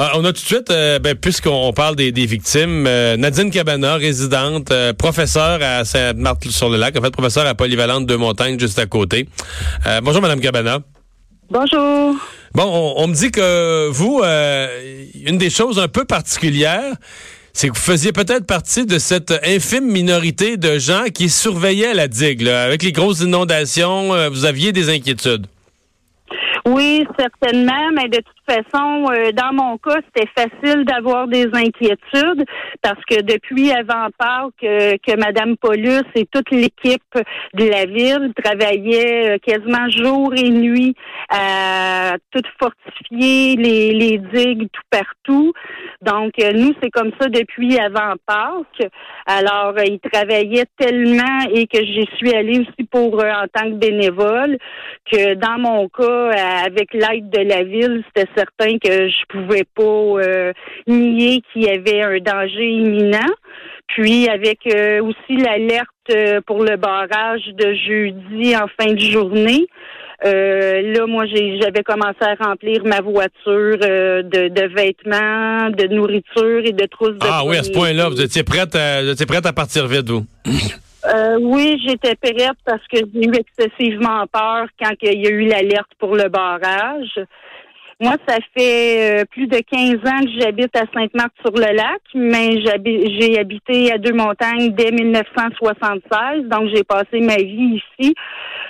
Ah, on a tout de suite, euh, ben, puisqu'on parle des, des victimes, euh, Nadine Cabana, résidente, euh, professeure à Sainte-Marthe-sur-le-Lac, en fait, professeure à Polyvalente de Montagne, juste à côté. Bonjour, Madame Cabana. Bonjour. Bon, on, on me dit que vous, une des choses un peu particulières, c'est que vous faisiez peut-être partie de cette infime minorité de gens qui surveillaient la digue. là. Avec les grosses inondations, vous aviez des inquiétudes. Oui, certainement, mais de toute façon, euh, dans mon cas, c'était facile d'avoir des inquiétudes parce que depuis avant Pâques, euh, que Madame Paulus et toute l'équipe de la ville travaillaient euh, quasiment jour et nuit à tout fortifier les, digues tout partout. Donc, euh, nous, c'est comme ça depuis avant Pâques. Alors, ils travaillaient tellement et que j'y suis allée aussi pour en tant que bénévole que dans mon cas, avec l'aide de la ville, c'était certain que je pouvais pas euh, nier qu'il y avait un danger imminent. Puis avec euh, aussi l'alerte euh, pour le barrage de jeudi en fin de journée. Euh, là, moi, j'avais commencé à remplir ma voiture euh, de, de vêtements, de nourriture et de trousses de Ah oui, à ce point-là, vous étiez prête à, vous étiez prête à partir vite, vous? Euh, oui, j'étais prête parce que j'ai eu excessivement peur quand il y a eu l'alerte pour le barrage. Moi, ça fait euh, plus de 15 ans que j'habite à Sainte-Marthe-sur-le-Lac, mais j'ai habité à Deux-Montagnes dès 1976, donc j'ai passé ma vie ici.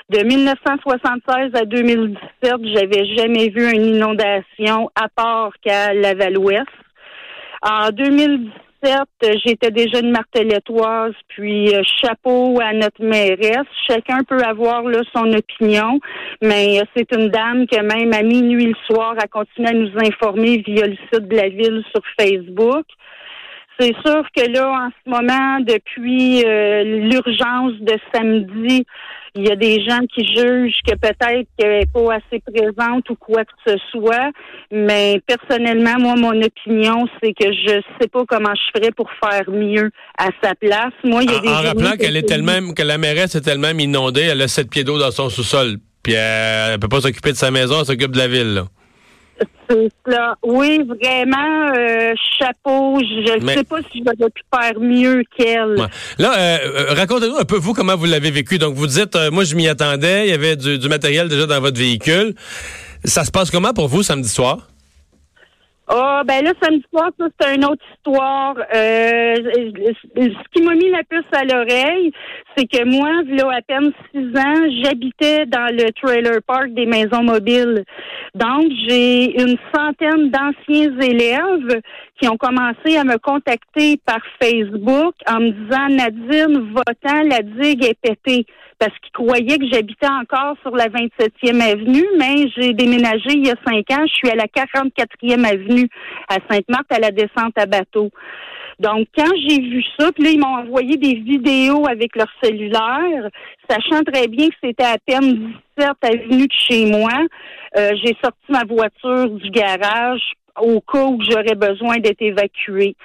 De 1976 à 2017, j'avais jamais vu une inondation à part qu'à Laval-Ouest. En 2017, euh, j'étais déjà une martelettoise, puis euh, chapeau à notre mairesse. Chacun peut avoir là, son opinion, mais euh, c'est une dame que même à minuit le soir a continué à nous informer via le site de la ville sur Facebook. C'est sûr que là, en ce moment, depuis l'urgence de samedi, il y a des gens qui jugent que peut-être qu'elle n'est pas assez présente ou quoi que ce soit. Mais personnellement, moi, mon opinion, c'est que je sais pas comment je ferais pour faire mieux à sa place. Moi, il y a En, des en rappelant que qu'elle est elle-même, que la mairesse est elle-même inondée, elle a sept pieds d'eau dans son sous-sol. Puis elle, elle peut pas s'occuper de sa maison, elle s'occupe de la ville. là. C'est cela. Oui, vraiment, euh, chapeau. Je ne Mais- sais pas si j'aurais pu faire mieux qu'elle. Ouais. Là, euh, euh, racontez-nous un peu, vous, comment vous l'avez vécu. Donc, vous dites, euh, moi, je m'y attendais, il y avait du, du matériel déjà dans votre véhicule. Ça se passe comment pour vous samedi soir? Ah, ben là, samedi soir, ça, c'est une autre histoire. Euh, ce qui m'a mis la puce à l'oreille, c'est que moi, là, à peine six ans, j'habitais dans le trailer park des maisons mobiles. Donc, j'ai une centaine d'anciens élèves qui ont commencé à me contacter par Facebook en me disant, Nadine, votant, la digue est pétée. Parce qu'ils croyaient que j'habitais encore sur la 27e avenue, mais j'ai déménagé il y a cinq ans. Je suis à la 44e avenue à Sainte-Marthe à la descente à bateau. Donc, quand j'ai vu ça, puis là, ils m'ont envoyé des vidéos avec leur cellulaire, sachant très bien que c'était à peine 17 avenue de chez moi. Euh, j'ai sorti ma voiture du garage au cas où j'aurais besoin d'être évacuée.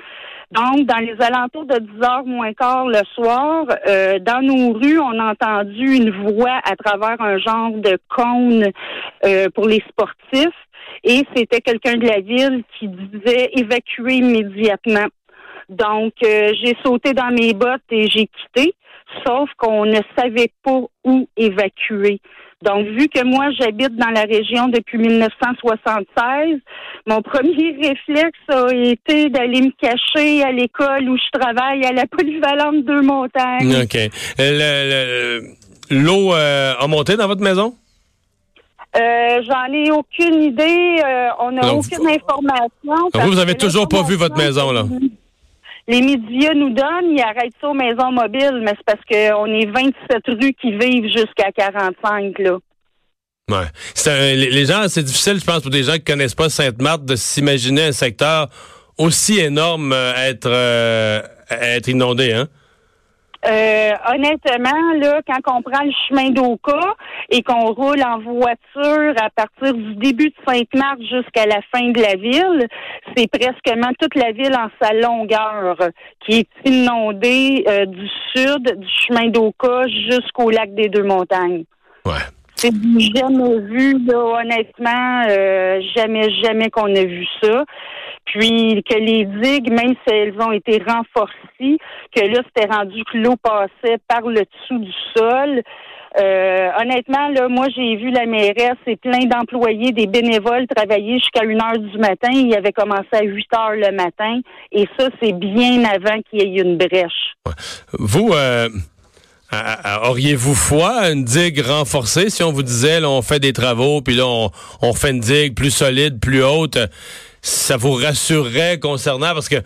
Donc, dans les alentours de 10 heures moins quart le soir, euh, dans nos rues, on a entendu une voix à travers un genre de cône euh, pour les sportifs. Et c'était quelqu'un de la ville qui disait évacuer immédiatement. Donc, euh, j'ai sauté dans mes bottes et j'ai quitté, sauf qu'on ne savait pas où évacuer. Donc, vu que moi, j'habite dans la région depuis 1976, mon premier réflexe a été d'aller me cacher à l'école où je travaille à la polyvalente deux montagnes. OK. Euh, le- le- L'eau euh, a monté dans votre maison? Euh, J'en ai aucune idée. euh, on n'a aucune information. vous, vous avez toujours pas vu votre maison, là? Les médias nous donnent, ils arrêtent ça aux maisons mobiles, mais c'est parce qu'on est 27 rues qui vivent jusqu'à 45, là. Ouais. Les, gens, c'est difficile, je pense, pour des gens qui connaissent pas Sainte-Marthe, de s'imaginer un secteur aussi énorme euh, être, euh, être inondé, hein? Euh, honnêtement, là, quand on prend le chemin d'Oka et qu'on roule en voiture à partir du début de Sainte-Marthe jusqu'à la fin de la ville, c'est presquement toute la ville en sa longueur qui est inondée euh, du sud du chemin d'Oka jusqu'au lac des Deux Montagnes. Ouais. C'est jamais vu, là, honnêtement, euh, jamais, jamais qu'on a vu ça. Puis que les digues, même si elles ont été renforcées, que là, c'était rendu que l'eau passait par le dessous du sol. Euh, honnêtement, là, moi, j'ai vu la mairesse et plein d'employés, des bénévoles travailler jusqu'à 1 heure du matin. Il avait commencé à 8 heures le matin. Et ça, c'est bien avant qu'il y ait une brèche. Vous, euh, auriez-vous foi à une digue renforcée? Si on vous disait, on fait des travaux, puis là, on, on fait une digue plus solide, plus haute? Ça vous rassurerait concernant parce que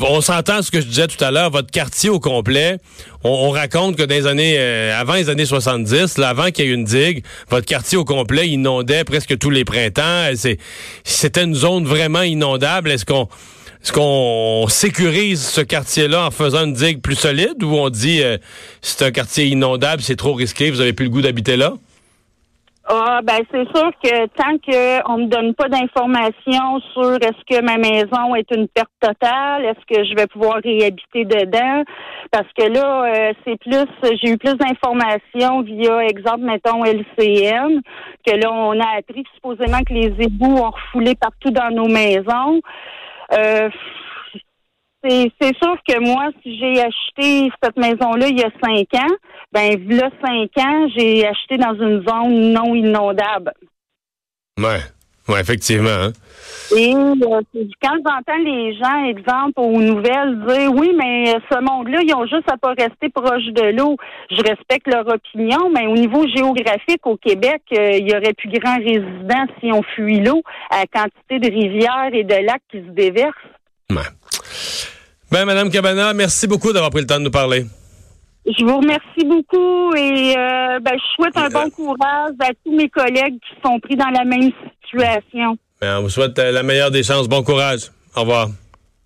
on s'entend ce que je disais tout à l'heure, votre quartier au complet, on, raconte que dans les années euh, avant les années 70, là, avant qu'il y ait une digue, votre quartier au complet inondait presque tous les printemps, c'était une zone vraiment inondable. Est-ce qu'on est-ce qu'on sécurise ce quartier-là en faisant une digue plus solide ou on dit euh, c'est un quartier inondable, c'est trop risqué, vous avez plus le goût d'habiter là? Ah, ben c'est sûr que tant qu'on me donne pas d'informations sur est-ce que ma maison est une perte totale, est-ce que je vais pouvoir réhabiter dedans, parce que là, euh, c'est plus, j'ai eu plus d'informations via exemple, mettons LCN, que là on a appris supposément que les égouts ont refoulé partout dans nos maisons. Euh, c'est sûr que moi, si j'ai acheté cette maison-là il y a cinq ans, ben là cinq ans, j'ai acheté dans une zone non inondable. Ouais, ouais, effectivement. Hein. Et euh, quand j'entends les gens, exemple, aux nouvelles, dire oui, mais ce monde-là, ils ont juste à pas rester proche de l'eau. Je respecte leur opinion, mais au niveau géographique, au Québec, euh, il y aurait plus grand résidents si on fuit l'eau à la quantité de rivières et de lacs qui se déversent. Ouais. Ben, Madame Cabana, merci beaucoup d'avoir pris le temps de nous parler. Je vous remercie beaucoup et euh, ben, je souhaite un bon courage à tous mes collègues qui sont pris dans la même situation. Ben, on vous souhaite euh, la meilleure des chances. Bon courage. Au revoir.